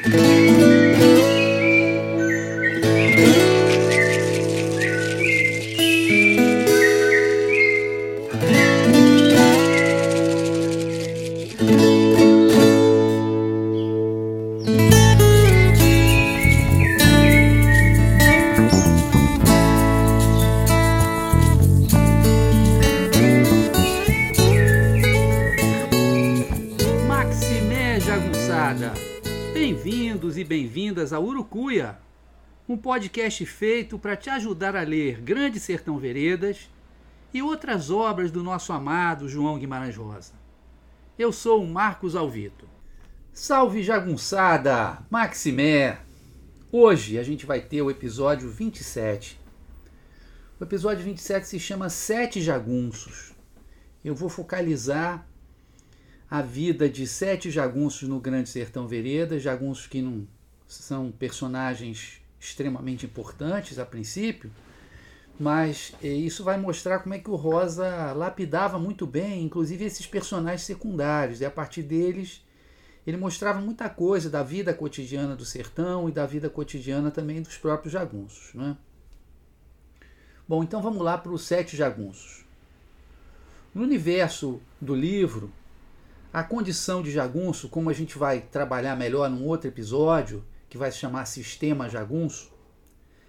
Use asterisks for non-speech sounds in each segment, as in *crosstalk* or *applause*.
Maximé podcast feito para te ajudar a ler Grande Sertão Veredas e outras obras do nosso amado João Guimarães Rosa. Eu sou o Marcos Alvito. Salve Jagunçada! Maximé! Hoje a gente vai ter o episódio 27. O episódio 27 se chama Sete Jagunços. Eu vou focalizar a vida de sete jagunços no Grande Sertão Veredas, jagunços que não são personagens extremamente importantes a princípio, mas eh, isso vai mostrar como é que o Rosa lapidava muito bem, inclusive esses personagens secundários, e a partir deles ele mostrava muita coisa da vida cotidiana do sertão e da vida cotidiana também dos próprios jagunços. Né? Bom, então vamos lá para os sete jagunços. No universo do livro, a condição de jagunço, como a gente vai trabalhar melhor num outro episódio, que vai se chamar Sistema Jagunço,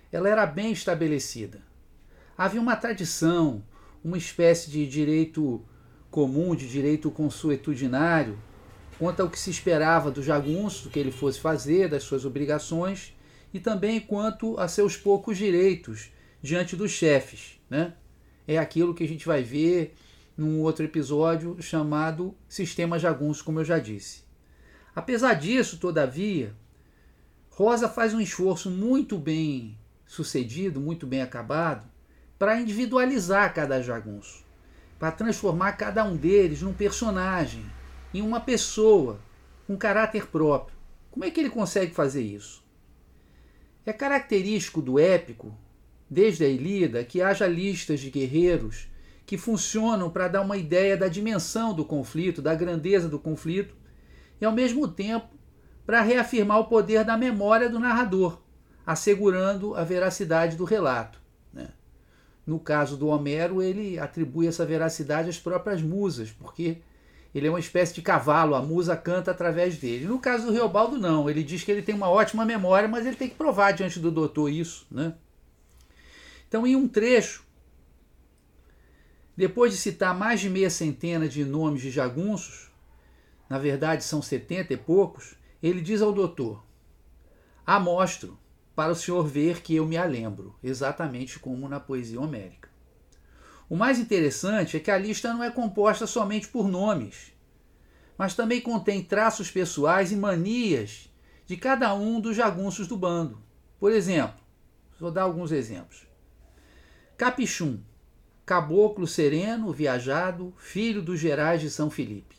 ela era bem estabelecida. Havia uma tradição, uma espécie de direito comum, de direito consuetudinário, quanto ao que se esperava do jagunço, do que ele fosse fazer, das suas obrigações, e também quanto a seus poucos direitos diante dos chefes. Né? É aquilo que a gente vai ver num outro episódio chamado Sistema Jagunço, como eu já disse. Apesar disso, todavia, Rosa faz um esforço muito bem sucedido, muito bem acabado, para individualizar cada jagunço, para transformar cada um deles num personagem, em uma pessoa, com caráter próprio. Como é que ele consegue fazer isso? É característico do épico, desde a Ilíada, que haja listas de guerreiros que funcionam para dar uma ideia da dimensão do conflito, da grandeza do conflito, e ao mesmo tempo para reafirmar o poder da memória do narrador, assegurando a veracidade do relato. Né? No caso do Homero, ele atribui essa veracidade às próprias musas, porque ele é uma espécie de cavalo, a musa canta através dele. No caso do Reobaldo, não. Ele diz que ele tem uma ótima memória, mas ele tem que provar diante do doutor isso. Né? Então, em um trecho, depois de citar mais de meia centena de nomes de jagunços, na verdade são setenta e poucos, ele diz ao doutor: Amostro, para o senhor ver que eu me a lembro, exatamente como na poesia homérica. O mais interessante é que a lista não é composta somente por nomes, mas também contém traços pessoais e manias de cada um dos jagunços do bando. Por exemplo, vou dar alguns exemplos. Capichum, caboclo sereno, viajado, filho dos gerais de São Felipe.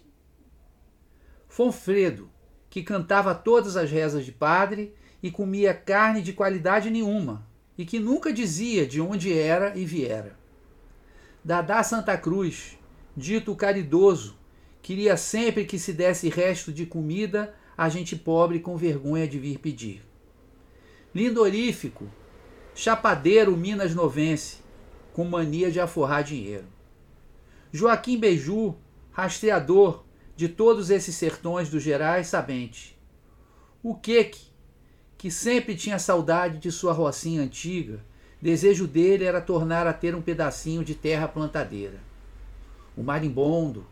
Fonfredo, que cantava todas as rezas de padre e comia carne de qualidade nenhuma, e que nunca dizia de onde era e viera. Dadá Santa Cruz, dito caridoso, queria sempre que se desse resto de comida a gente pobre com vergonha de vir pedir. Lindorífico, chapadeiro Minas Novense, com mania de aforrar dinheiro. Joaquim Beiju, rastreador de todos esses sertões dos Gerais Sabente. O Queque, que sempre tinha saudade de sua rocinha antiga, desejo dele era tornar a ter um pedacinho de terra plantadeira. O marimbondo,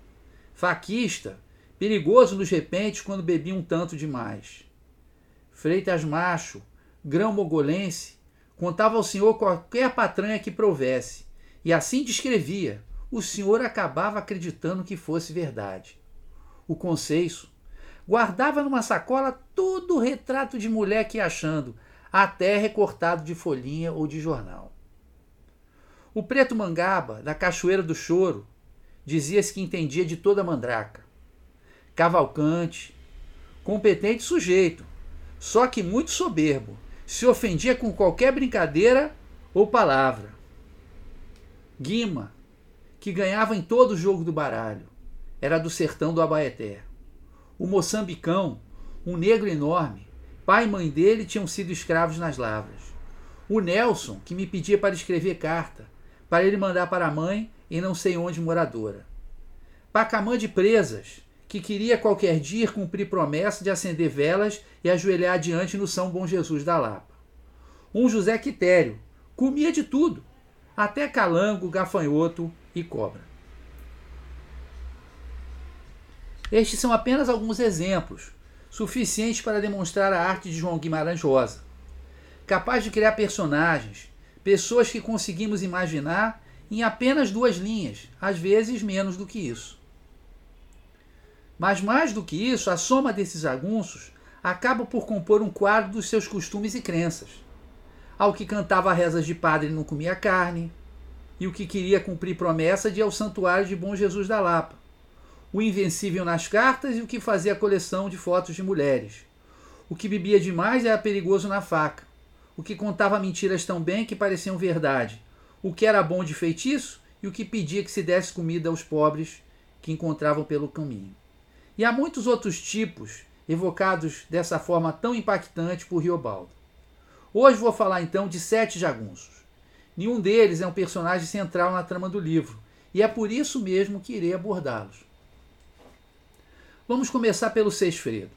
faquista, perigoso nos repentes quando bebia um tanto demais. Freitas Macho, grão mogolense, contava ao senhor qualquer patranha que provesse, e assim descrevia. O senhor acabava acreditando que fosse verdade. O conceiço guardava numa sacola todo o retrato de mulher que ia achando, até recortado de folhinha ou de jornal. O preto mangaba, da Cachoeira do Choro, dizia-se que entendia de toda mandraca. Cavalcante, competente sujeito, só que muito soberbo, se ofendia com qualquer brincadeira ou palavra. Guima, que ganhava em todo o jogo do baralho, era do sertão do Abaeté. O moçambicão, um negro enorme, Pai e mãe dele tinham sido escravos nas lavras. O Nelson, que me pedia para escrever carta, para ele mandar para a mãe em não sei onde moradora. Pacamã de presas, que queria qualquer dia cumprir promessa de acender velas e ajoelhar diante no São Bom Jesus da Lapa. Um José Quitério, comia de tudo, até calango, gafanhoto e cobra. Estes são apenas alguns exemplos, suficientes para demonstrar a arte de João Guimarães Rosa, capaz de criar personagens, pessoas que conseguimos imaginar em apenas duas linhas, às vezes menos do que isso. Mas mais do que isso, a soma desses jagunços acaba por compor um quadro dos seus costumes e crenças. Ao que cantava rezas de padre não comia carne, e o que queria cumprir promessa de ir ao santuário de Bom Jesus da Lapa. O invencível nas cartas e o que fazia coleção de fotos de mulheres. O que bebia demais era perigoso na faca. O que contava mentiras tão bem que pareciam verdade. O que era bom de feitiço e o que pedia que se desse comida aos pobres que encontravam pelo caminho. E há muitos outros tipos evocados dessa forma tão impactante por Riobaldo. Hoje vou falar então de sete jagunços. Nenhum deles é um personagem central na trama do livro, e é por isso mesmo que irei abordá-los. Vamos começar pelo Sesfredo.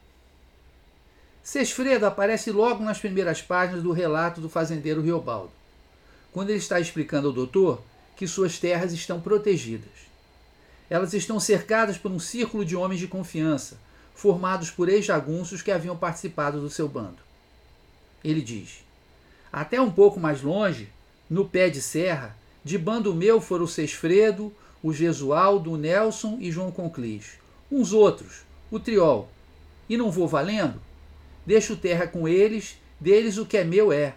Sesfredo aparece logo nas primeiras páginas do relato do fazendeiro Riobaldo, quando ele está explicando ao doutor que suas terras estão protegidas. Elas estão cercadas por um círculo de homens de confiança, formados por ex-jagunços que haviam participado do seu bando. Ele diz: Até um pouco mais longe, no pé de serra, de bando meu foram o Sesfredo, o Gesualdo, o Nelson e João Conclis. Uns outros, o Triol. E não vou valendo? Deixo terra com eles, deles o que é meu é.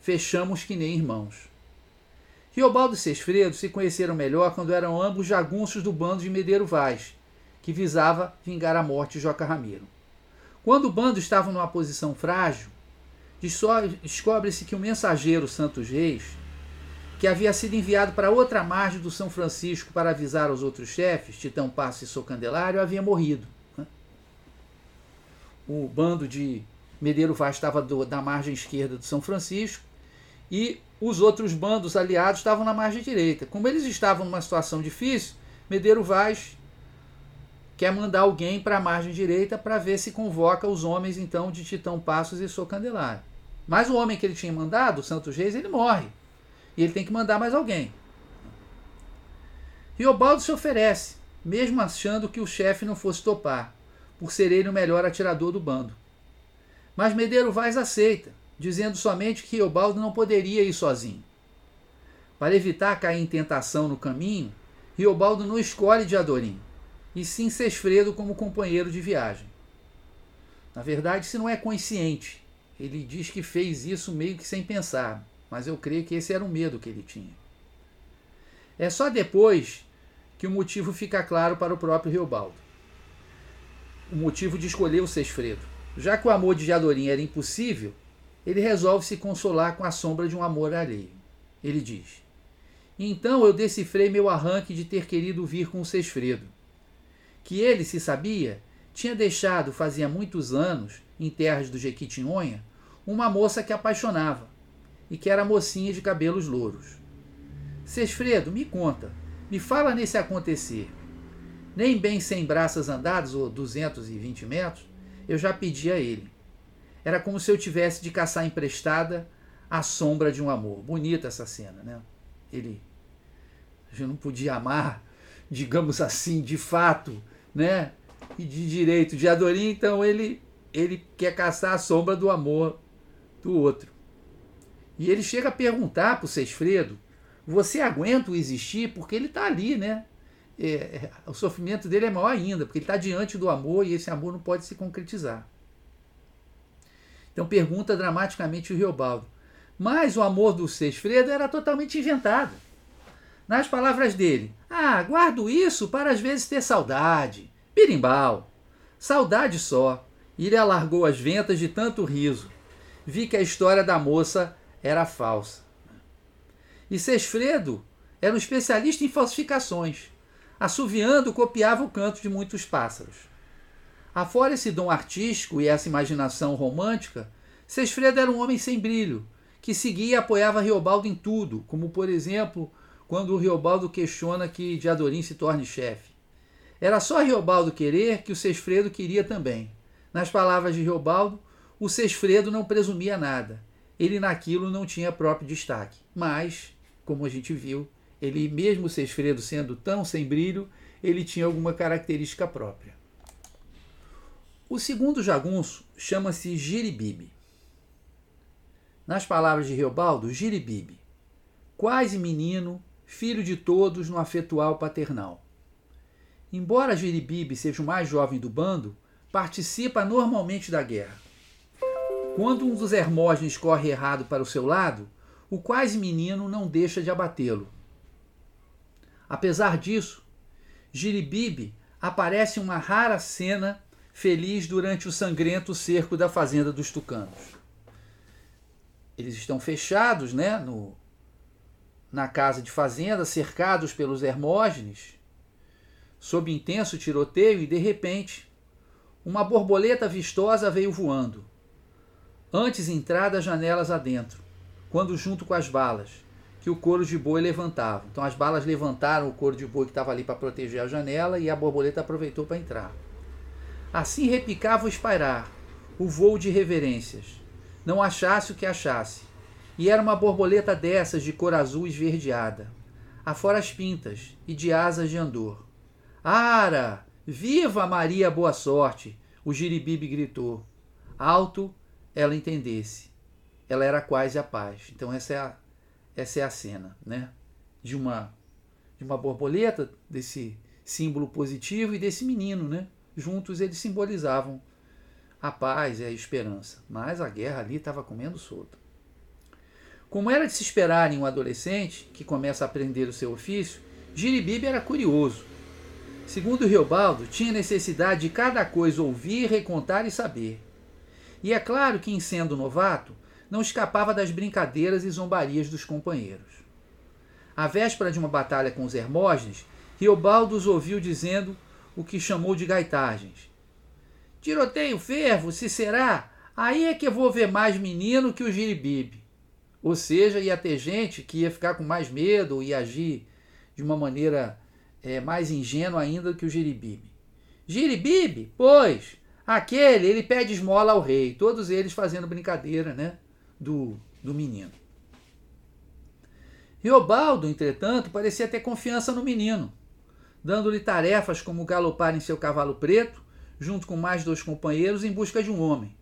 Fechamos que nem irmãos. Riobaldo e Sesfredo se conheceram melhor quando eram ambos jagunços do bando de Medeiro Vaz, que visava vingar a morte de Joca Ramiro. Quando o bando estava numa posição frágil, descobre-se que o mensageiro Santos Reis, que havia sido enviado para outra margem do São Francisco para avisar os outros chefes, Titão Passo e Socandelário, havia morrido. Né? O bando de Medeiro Vaz estava do, da margem esquerda do São Francisco e os outros bandos aliados estavam na margem direita. Como eles estavam numa situação difícil, Medeiro Vaz quer mandar alguém para a margem direita para ver se convoca os homens então de Titão Passos e Sou Candelário. Mas o homem que ele tinha mandado, Santos Reis, ele morre. E ele tem que mandar mais alguém. Riobaldo se oferece, mesmo achando que o chefe não fosse topar, por ser ele o melhor atirador do bando. Mas Medeiro Vaz aceita dizendo somente que Riobaldo não poderia ir sozinho. Para evitar cair em tentação no caminho, Riobaldo não escolhe Diadorim, e sim Sesfredo como companheiro de viagem. Na verdade, isso não é consciente. Ele diz que fez isso meio que sem pensar, mas eu creio que esse era o medo que ele tinha. É só depois que o motivo fica claro para o próprio Riobaldo. O motivo de escolher o Sesfredo. Já que o amor de Diadorim era impossível, ele resolve se consolar com a sombra de um amor alheio. Ele diz: Então eu decifrei meu arranque de ter querido vir com o Sesfredo. Que ele, se sabia, tinha deixado fazia muitos anos, em terras do Jequitinhonha, uma moça que apaixonava e que era mocinha de cabelos louros. Sesfredo, me conta, me fala nesse acontecer. Nem bem cem braças andadas, ou 220 metros, eu já pedi a ele. Era como se eu tivesse de caçar emprestada a sombra de um amor. Bonita essa cena, né? Ele já não podia amar, digamos assim, de fato, né? E de direito de Adorim, então ele ele quer caçar a sombra do amor do outro. E ele chega a perguntar para o Sesfredo: você aguenta o existir? Porque ele está ali, né? É, é, o sofrimento dele é maior ainda, porque ele está diante do amor e esse amor não pode se concretizar. Então pergunta dramaticamente o Riobaldo. Mas o amor do Sesfredo era totalmente inventado. Nas palavras dele, ah, guardo isso para às vezes ter saudade. Birimbau. Saudade só. Ele alargou as ventas de tanto riso. Vi que a história da moça era falsa. E Sesfredo era um especialista em falsificações. Assoviando, copiava o canto de muitos pássaros. Afora esse dom artístico e essa imaginação romântica, Sesfredo era um homem sem brilho, que seguia e apoiava Riobaldo em tudo, como por exemplo, quando o Riobaldo questiona que Diadorim se torne chefe. Era só Riobaldo querer que o Sesfredo queria também. Nas palavras de Riobaldo, o Sesfredo não presumia nada. Ele naquilo não tinha próprio destaque. Mas, como a gente viu, ele mesmo Sesfredo sendo tão sem brilho, ele tinha alguma característica própria. O segundo jagunço chama-se Giribibe. Nas palavras de Riobaldo, Giribibe, quase menino, filho de todos no afetual paternal. Embora Giribibe seja o mais jovem do bando, participa normalmente da guerra. Quando um dos Hermógenes corre errado para o seu lado, o quase menino não deixa de abatê-lo. Apesar disso, Giribibe aparece uma rara cena feliz durante o sangrento cerco da fazenda dos tucanos. Eles estão fechados, né, no, na casa de fazenda, cercados pelos Hermógenes, sob intenso tiroteio, e de repente, uma borboleta vistosa veio voando. Antes entrar das janelas adentro, quando junto com as balas que o couro de boi levantava. Então as balas levantaram o couro de boi que estava ali para proteger a janela e a borboleta aproveitou para entrar. Assim repicava o espairar, o voo de reverências. Não achasse o que achasse. E era uma borboleta dessas de cor azul esverdeada, afora as pintas e de asas de andor. Ara! Viva Maria Boa Sorte! O giribibe gritou. Alto ela entendesse. Ela era quase a paz. Então essa é a, essa é a cena, né? De uma de uma borboleta, desse símbolo positivo e desse menino, né? Juntos eles simbolizavam a paz e a esperança. Mas a guerra ali estava comendo solto. Como era de se esperar em um adolescente que começa a aprender o seu ofício, Giribibe era curioso. Segundo Riobaldo, tinha necessidade de cada coisa ouvir, recontar e saber. E é claro que, em sendo novato, não escapava das brincadeiras e zombarias dos companheiros. À véspera de uma batalha com os Hermógenes, Riobaldo os ouviu dizendo o que chamou de gaitagens. Tiroteio fervo, se será, aí é que eu vou ver mais menino que o giribibe. Ou seja, ia ter gente que ia ficar com mais medo, ia agir de uma maneira é, mais ingênua ainda que o giribibe. Giribibe? Pois, aquele, ele pede esmola ao rei. Todos eles fazendo brincadeira, né? do, do menino. Riobaldo, entretanto, parecia ter confiança no menino, dando-lhe tarefas como galopar em seu cavalo preto, junto com mais dois companheiros, em busca de um homem.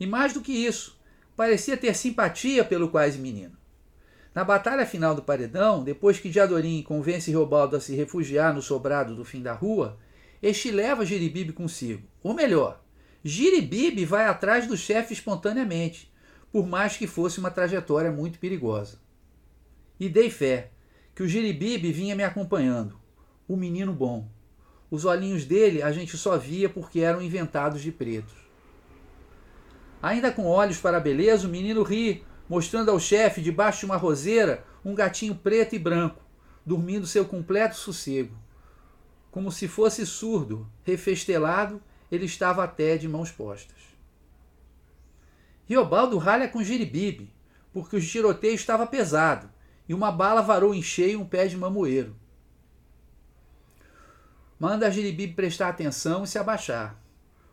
E mais do que isso, parecia ter simpatia pelo quase menino. Na batalha final do paredão, depois que Diadorim convence Riobaldo a se refugiar no sobrado do fim da rua, este leva Giribibe consigo. Ou melhor, Giribibe vai atrás do chefe espontaneamente, por mais que fosse uma trajetória muito perigosa. E dei fé que o Giribibe vinha me acompanhando, o menino bom. Os olhinhos dele a gente só via porque eram inventados de pretos. Ainda com olhos para a beleza, o menino ri, mostrando ao chefe, debaixo de uma roseira, um gatinho preto e branco, dormindo seu completo sossego. Como se fosse surdo, refestelado, ele estava até de mãos postas. Riobaldo ralha com Giribibe, porque o tiroteio estava pesado e uma bala varou em cheio um pé de mamoeiro. Manda Giribibe prestar atenção e se abaixar.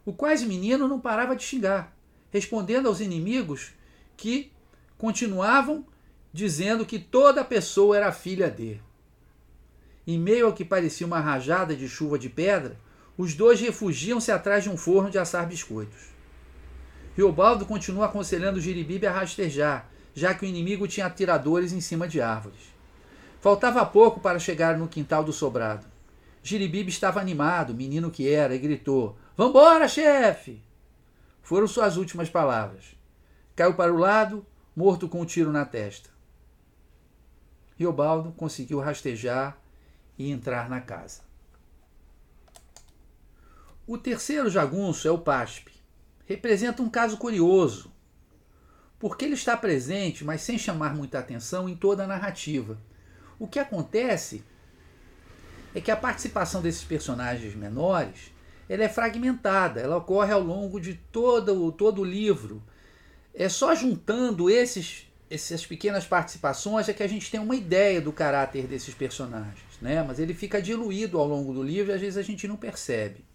O quase menino não parava de xingar, respondendo aos inimigos que continuavam dizendo que toda pessoa era filha dele. Em meio ao que parecia uma rajada de chuva de pedra, os dois refugiam-se atrás de um forno de assar biscoitos. Riobaldo continua aconselhando Giribibe a rastejar, já que o inimigo tinha atiradores em cima de árvores. Faltava pouco para chegar no quintal do sobrado. Giribibe estava animado, menino que era, e gritou: Vambora, chefe! Foram suas últimas palavras. Caiu para o lado, morto com um tiro na testa. Riobaldo conseguiu rastejar e entrar na casa. O terceiro jagunço é o Paspe representa um caso curioso, porque ele está presente, mas sem chamar muita atenção em toda a narrativa. O que acontece é que a participação desses personagens menores ela é fragmentada, ela ocorre ao longo de todo, todo o livro. É só juntando esses, essas pequenas participações é que a gente tem uma ideia do caráter desses personagens, né? mas ele fica diluído ao longo do livro e às vezes a gente não percebe.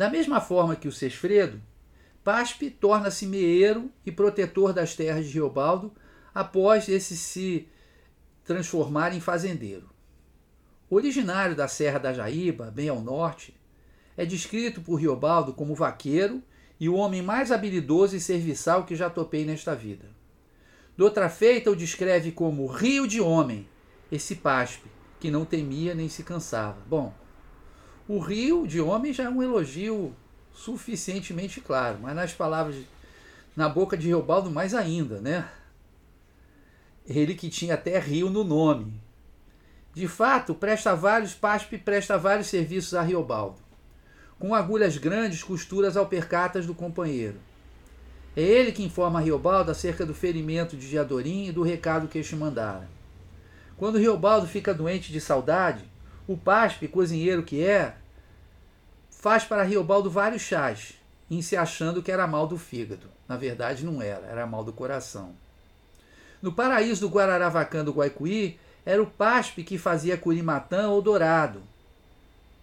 Da mesma forma que o Sesfredo, Paspe torna-se meeiro e protetor das terras de Riobaldo após esse se transformar em fazendeiro. Originário da Serra da Jaíba, bem ao norte, é descrito por Riobaldo como vaqueiro e o homem mais habilidoso e serviçal que já topei nesta vida. Doutra feita o descreve como rio de homem, esse paspe, que não temia nem se cansava. Bom, o rio de homem já é um elogio suficientemente claro, mas nas palavras, na boca de Riobaldo mais ainda, né? Ele que tinha até rio no nome. De fato, presta vários, Paspe presta vários serviços a Riobaldo. Com agulhas grandes, costuras alpercatas do companheiro. É ele que informa a Riobaldo acerca do ferimento de Diadorim e do recado que este mandara. Quando Riobaldo fica doente de saudade, o Paspe, cozinheiro que é, faz para Riobaldo vários chás, em se achando que era mal do fígado. Na verdade, não era, era mal do coração. No paraíso do Guararavacã do Guaicuí, era o Paspe que fazia curimatã ou dourado,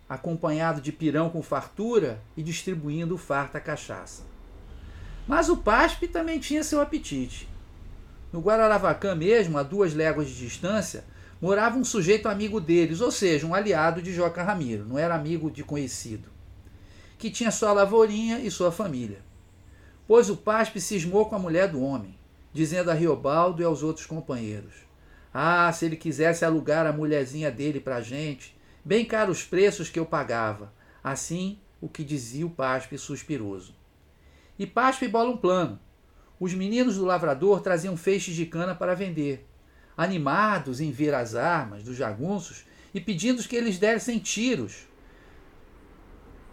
acompanhado de pirão com fartura e distribuindo farta cachaça. Mas o Paspe também tinha seu apetite. No Guararavacã mesmo, a duas léguas de distância, morava um sujeito amigo deles, ou seja, um aliado de Joca Ramiro, não era amigo de conhecido, que tinha sua lavourinha e sua família. Pois o Paspe cismou com a mulher do homem, dizendo a Riobaldo e aos outros companheiros: Ah, se ele quisesse alugar a mulherzinha dele para a gente, bem caros preços que eu pagava. Assim, o que dizia o Paspe suspiroso. E Paspe bola um plano. Os meninos do lavrador traziam feixes de cana para vender animados em ver as armas dos jagunços e pedindo que eles dessem tiros.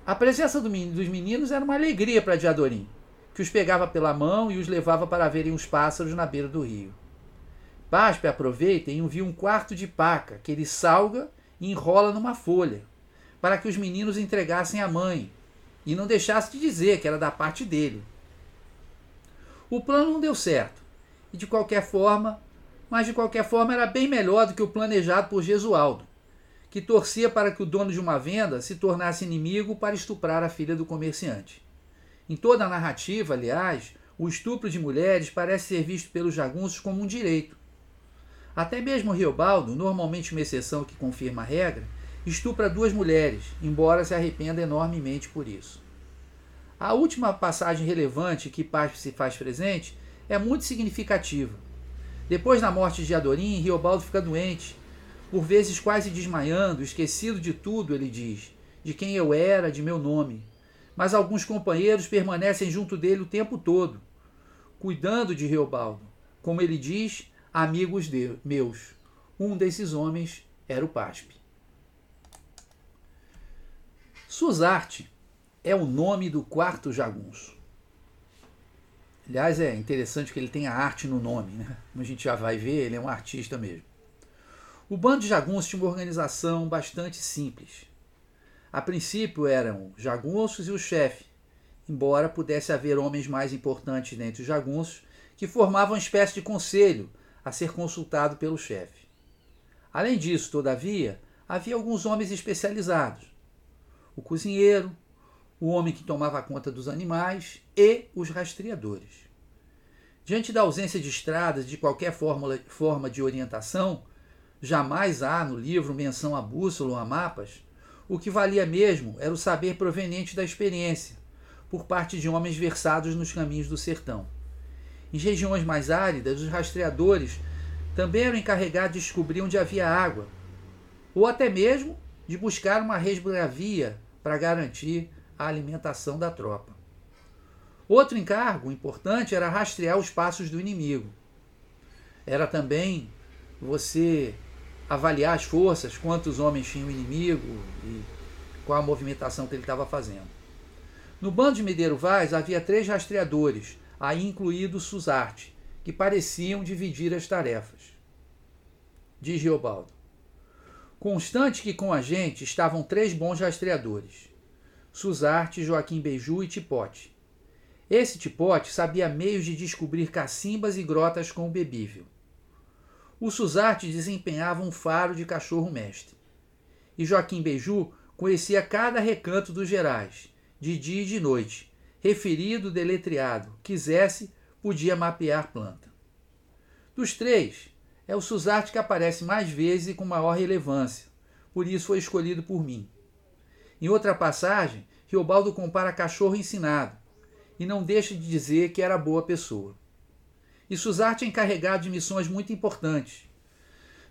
A presença do, dos meninos era uma alegria para Diadorim, que os pegava pela mão e os levava para verem os pássaros na beira do rio. Paspe aproveita e envia um quarto de paca, que ele salga e enrola numa folha, para que os meninos entregassem à mãe, e não deixasse de dizer que era da parte dele. O plano não deu certo, e de qualquer forma, mas de qualquer forma era bem melhor do que o planejado por Gesualdo, que torcia para que o dono de uma venda se tornasse inimigo para estuprar a filha do comerciante. Em toda a narrativa, aliás, o estupro de mulheres parece ser visto pelos jagunços como um direito. Até mesmo Riobaldo, normalmente uma exceção que confirma a regra, estupra duas mulheres, embora se arrependa enormemente por isso. A última passagem relevante que Paspe se faz presente é muito significativa. Depois da morte de Adorim, Riobaldo fica doente, por vezes quase desmaiando, esquecido de tudo, ele diz, de quem eu era, de meu nome. Mas alguns companheiros permanecem junto dele o tempo todo, cuidando de Riobaldo. Como ele diz, amigos de, meus. Um desses homens era o Paspe. Suzarte é o nome do quarto jagunço. Aliás, é interessante que ele tenha arte no nome, né? Como a gente já vai ver, ele é um artista mesmo. O bando de jagunços tinha uma organização bastante simples. A princípio eram jagunços e o chefe, embora pudesse haver homens mais importantes dentre os jagunços que formavam uma espécie de conselho a ser consultado pelo chefe. Além disso, todavia, havia alguns homens especializados: o cozinheiro, o homem que tomava conta dos animais e os rastreadores. Diante da ausência de estradas de qualquer fórmula, forma de orientação, jamais há no livro menção a bússola ou a mapas, o que valia mesmo era o saber proveniente da experiência, por parte de homens versados nos caminhos do sertão. Em regiões mais áridas, os rastreadores também eram encarregados de descobrir onde havia água, ou até mesmo de buscar uma resbravia para garantir a alimentação da tropa. Outro encargo importante era rastrear os passos do inimigo. Era também você avaliar as forças, quantos homens tinha o inimigo e qual a movimentação que ele estava fazendo. No bando de Medeiro Vaz havia três rastreadores, aí incluído Suzarte, que pareciam dividir as tarefas. Diz Geobaldo. Constante que com a gente estavam três bons rastreadores. Suzarte, Joaquim Beiju e Tipote. Esse Tipote sabia meios de descobrir cacimbas e grotas com o bebível. O Suzarte desempenhava um faro de cachorro-mestre. E Joaquim Beiju conhecia cada recanto dos Gerais, de dia e de noite, referido, deletreado, quisesse, podia mapear planta. Dos três, é o Suzarte que aparece mais vezes e com maior relevância, por isso foi escolhido por mim. Em outra passagem, Riobaldo compara cachorro ensinado e não deixa de dizer que era boa pessoa. E Suzarte é encarregado de missões muito importantes.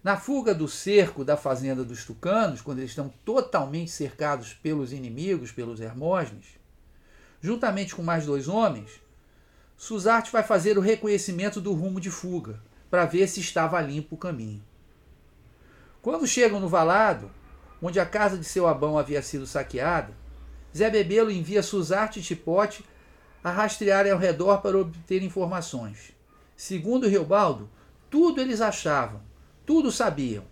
Na fuga do cerco da fazenda dos tucanos, quando eles estão totalmente cercados pelos inimigos, pelos Hermógenes, juntamente com mais dois homens, Suzarte vai fazer o reconhecimento do rumo de fuga, para ver se estava limpo o caminho. Quando chegam no valado, onde a casa de seu abão havia sido saqueada, Zé Bebelo envia Suzarte e Tipote a rastrearem ao redor para obter informações. Segundo Riobaldo, tudo eles achavam, tudo sabiam.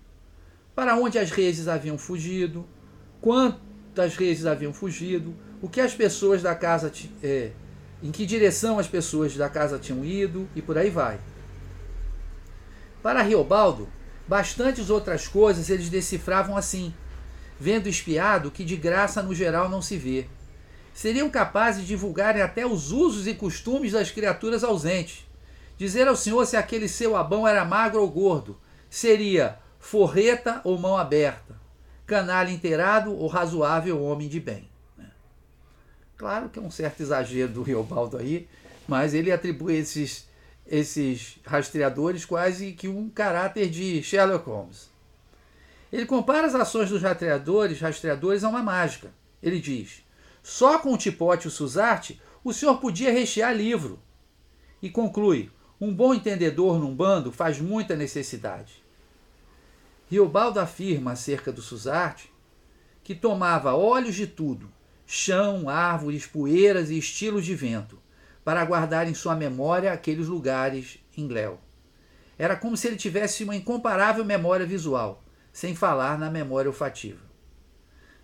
Para onde as reses haviam fugido, quantas reses haviam fugido, o que as pessoas da casa, é, em que direção as pessoas da casa tinham ido e por aí vai. Para Riobaldo, bastantes outras coisas eles decifravam assim, vendo espiado que de graça no geral não se vê. Seriam capazes de divulgarem até os usos e costumes das criaturas ausentes. Dizer ao senhor se aquele seu abão era magro ou gordo, seria forreta ou mão aberta, canalha inteirado ou razoável homem de bem. Claro que é um certo exagero do Riobaldo aí, mas ele atribui esses esses rastreadores quase que um caráter de Sherlock Holmes. Ele compara as ações dos rastreadores, rastreadores a uma mágica. Ele diz: só com o tipote e o Suzarte o senhor podia rechear livro. E conclui: um bom entendedor num bando faz muita necessidade. Riobaldo afirma acerca do Suzarte que tomava olhos de tudo, chão, árvores, poeiras e estilos de vento, para guardar em sua memória aqueles lugares em Léo. Era como se ele tivesse uma incomparável memória visual, sem falar na memória olfativa.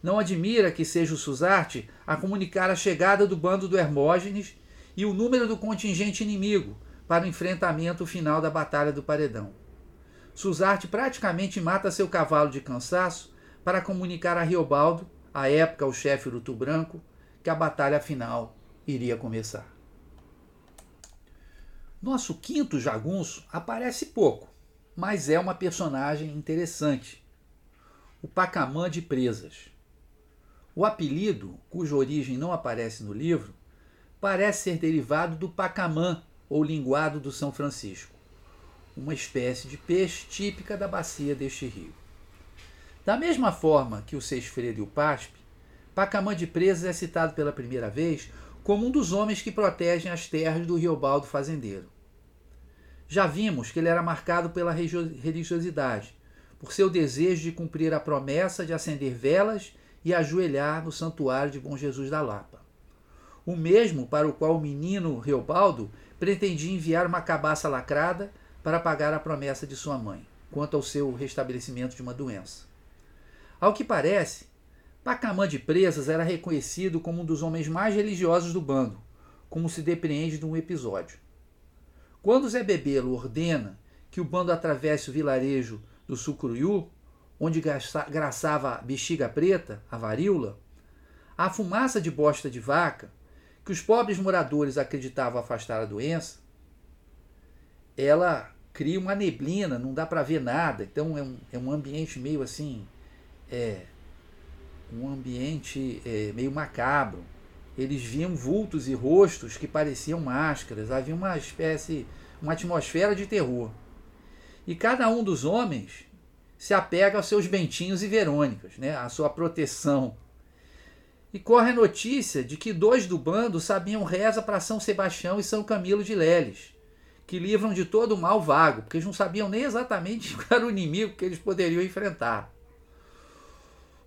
Não admira que seja o Suzarte a comunicar a chegada do bando do Hermógenes e o número do contingente inimigo para o enfrentamento final da Batalha do Paredão. Suzarte praticamente mata seu cavalo de cansaço para comunicar a Riobaldo, à época o chefe Urutu Branco, que a batalha final iria começar. Nosso quinto jagunço aparece pouco, mas é uma personagem interessante. O Pacamã de Presas. O apelido, cuja origem não aparece no livro, parece ser derivado do pacamã ou linguado do São Francisco, uma espécie de peixe típica da bacia deste rio. Da mesma forma que o Seixfredo e o Paspe, Pacamã de Presas é citado pela primeira vez como um dos homens que protegem as terras do Riobaldo fazendeiro. Já vimos que ele era marcado pela religiosidade, por seu desejo de cumprir a promessa de acender velas e ajoelhar no santuário de Bom Jesus da Lapa. O mesmo para o qual o menino Reobaldo pretendia enviar uma cabaça lacrada para pagar a promessa de sua mãe, quanto ao seu restabelecimento de uma doença. Ao que parece, Pacamã de Presas era reconhecido como um dos homens mais religiosos do bando, como se depreende de um episódio. Quando Zé Bebelo ordena que o bando atravesse o vilarejo do Sucruiú, onde graçava a bexiga preta, a varíola, a fumaça de bosta de vaca, que os pobres moradores acreditavam afastar a doença, ela cria uma neblina, não dá para ver nada, então é um, é um ambiente meio assim, é, um ambiente é, meio macabro. Eles viam vultos e rostos que pareciam máscaras, havia uma espécie, uma atmosfera de terror. E cada um dos homens se apega aos seus bentinhos e verônicas, né, à sua proteção. E corre a notícia de que dois do bando sabiam reza para São Sebastião e São Camilo de Leles, que livram de todo o mal vago, porque eles não sabiam nem exatamente *laughs* qual era o inimigo que eles poderiam enfrentar.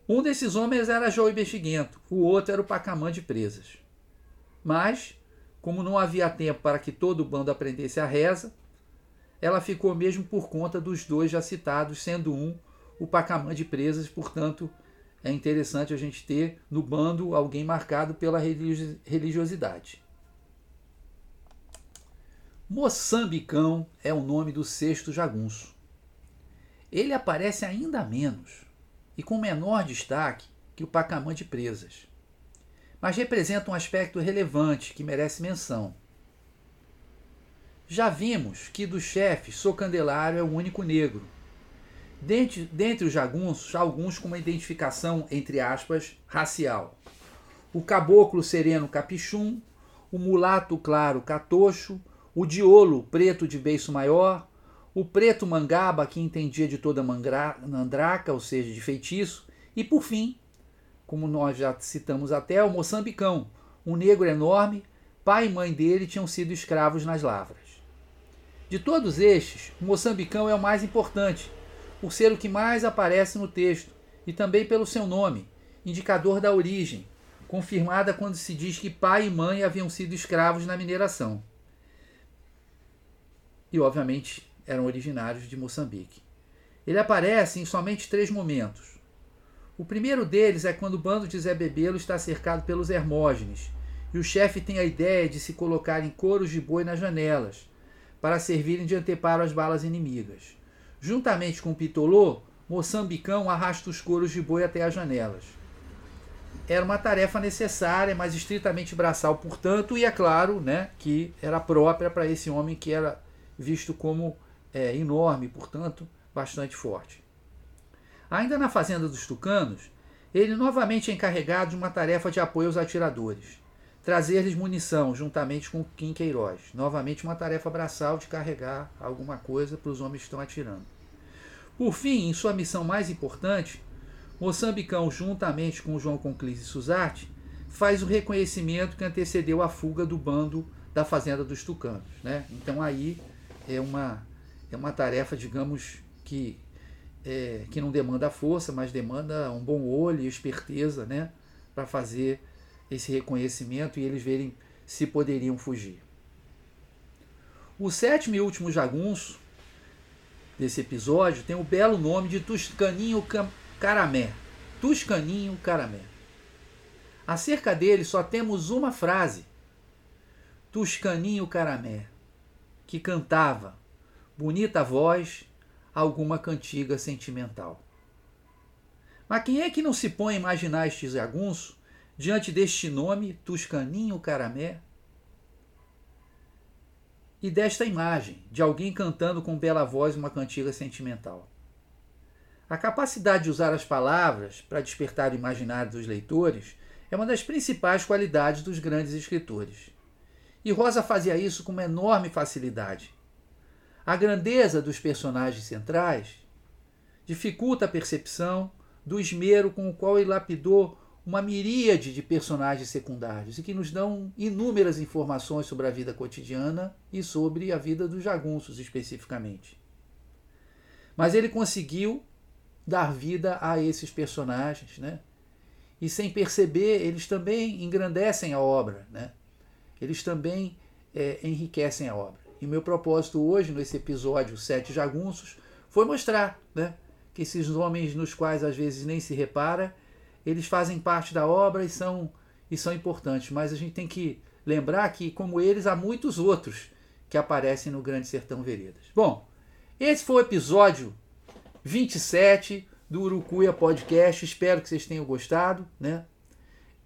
Um desses homens era João Bexiguento, o outro era o Pacamã de Presas. Mas, como não havia tempo para que todo o bando aprendesse a reza, ela ficou mesmo por conta dos dois já citados, sendo um o Pacamã de Presas, portanto, é interessante a gente ter no bando alguém marcado pela religiosidade. Moçambicão é o nome do sexto jagunço. Ele aparece ainda menos e com menor destaque que o Pacamã de Presas, mas representa um aspecto relevante que merece menção. Já vimos que dos chefes, Socandelário é o único negro. Dentre, dentre os jagunços, há alguns com uma identificação, entre aspas, racial. O caboclo sereno Capichum, o mulato claro Catocho, o diolo preto de beiço maior, o preto mangaba que entendia de toda mandraca, ou seja, de feitiço, e por fim, como nós já citamos até, o moçambicão, um negro enorme, pai e mãe dele tinham sido escravos nas lavras. De todos estes, o moçambicão é o mais importante, por ser o que mais aparece no texto, e também pelo seu nome, indicador da origem, confirmada quando se diz que pai e mãe haviam sido escravos na mineração. E, obviamente, eram originários de Moçambique. Ele aparece em somente três momentos. O primeiro deles é quando o bando de Zé Bebelo está cercado pelos Hermógenes, e o chefe tem a ideia de se colocar em coros de boi nas janelas, para servirem de anteparo às balas inimigas. Juntamente com Pitolô, Moçambicão arrasta os coros de boi até as janelas. Era uma tarefa necessária, mas estritamente braçal, portanto, e é claro né, que era própria para esse homem que era visto como é, enorme, portanto, bastante forte. Ainda na fazenda dos tucanos, ele novamente é encarregado de uma tarefa de apoio aos atiradores trazer-lhes munição, juntamente com Kim Queiroz. Novamente uma tarefa braçal de carregar alguma coisa para os homens que estão atirando. Por fim, em sua missão mais importante, Moçambicão, juntamente com João Conclise Suzarte, faz o reconhecimento que antecedeu a fuga do bando da Fazenda dos Tucanos. Né? Então aí é uma, é uma tarefa, digamos, que, é, que não demanda força, mas demanda um bom olho e esperteza né? para fazer esse reconhecimento e eles verem se poderiam fugir. O sétimo e último jagunço desse episódio tem o belo nome de Tuscaninho Caramé. Tuscaninho Caramé. Acerca dele só temos uma frase. Tuscaninho Caramé, que cantava, bonita voz, alguma cantiga sentimental. Mas quem é que não se põe a imaginar este jagunço diante deste nome, Tuscaninho Caramé, e desta imagem de alguém cantando com bela voz uma cantiga sentimental. A capacidade de usar as palavras para despertar o imaginário dos leitores é uma das principais qualidades dos grandes escritores. E Rosa fazia isso com uma enorme facilidade. A grandeza dos personagens centrais dificulta a percepção do esmero com o qual ele lapidou uma miríade de personagens secundários e que nos dão inúmeras informações sobre a vida cotidiana e sobre a vida dos jagunços especificamente. Mas ele conseguiu dar vida a esses personagens, né? E sem perceber, eles também engrandecem a obra, né? Eles também é, enriquecem a obra. E meu propósito hoje, nesse episódio Sete Jagunços, foi mostrar né, que esses homens nos quais às vezes nem se repara, eles fazem parte da obra e são, e são importantes, mas a gente tem que lembrar que, como eles, há muitos outros que aparecem no Grande Sertão Veredas. Bom, esse foi o episódio 27 do Urucuia Podcast. Espero que vocês tenham gostado, né?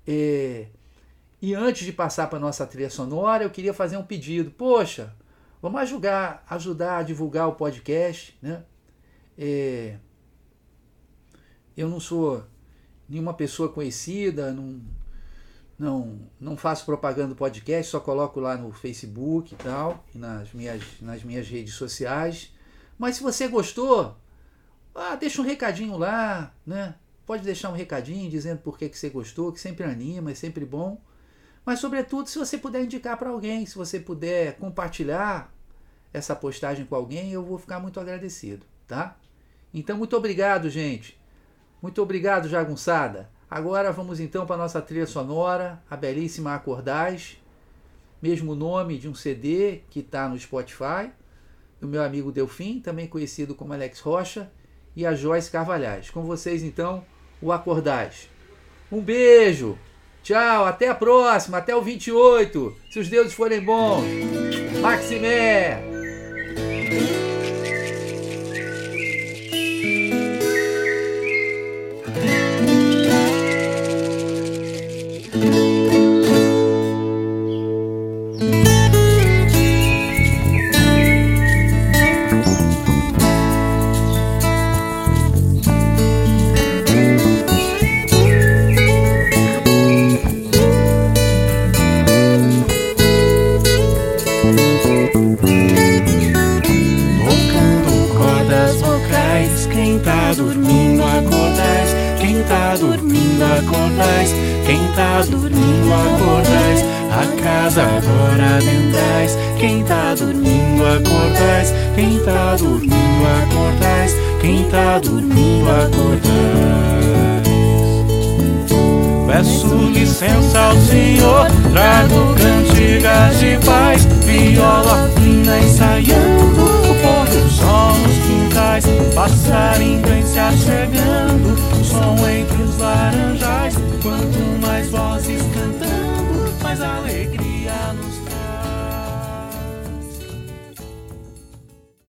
É... E antes de passar para a nossa trilha sonora, eu queria fazer um pedido. Poxa, vamos ajudar, ajudar a divulgar o podcast, né? É... Eu não sou nenhuma pessoa conhecida, não, não, não faço propaganda do podcast, só coloco lá no Facebook e tal, e nas minhas, nas minhas redes sociais. Mas se você gostou, ah, deixa um recadinho lá, né? Pode deixar um recadinho dizendo por que, que você gostou, que sempre anima, é sempre bom. Mas, sobretudo, se você puder indicar para alguém, se você puder compartilhar essa postagem com alguém, eu vou ficar muito agradecido, tá? Então, muito obrigado, gente. Muito obrigado, jagunçada. Agora vamos então para a nossa trilha sonora, a belíssima Acordais, mesmo nome de um CD que está no Spotify, do meu amigo Delfim, também conhecido como Alex Rocha, e a Joyce Carvalhais. Com vocês então, o acordais. Um beijo. Tchau, até a próxima, até o 28, se os deuses forem bons. Maximé!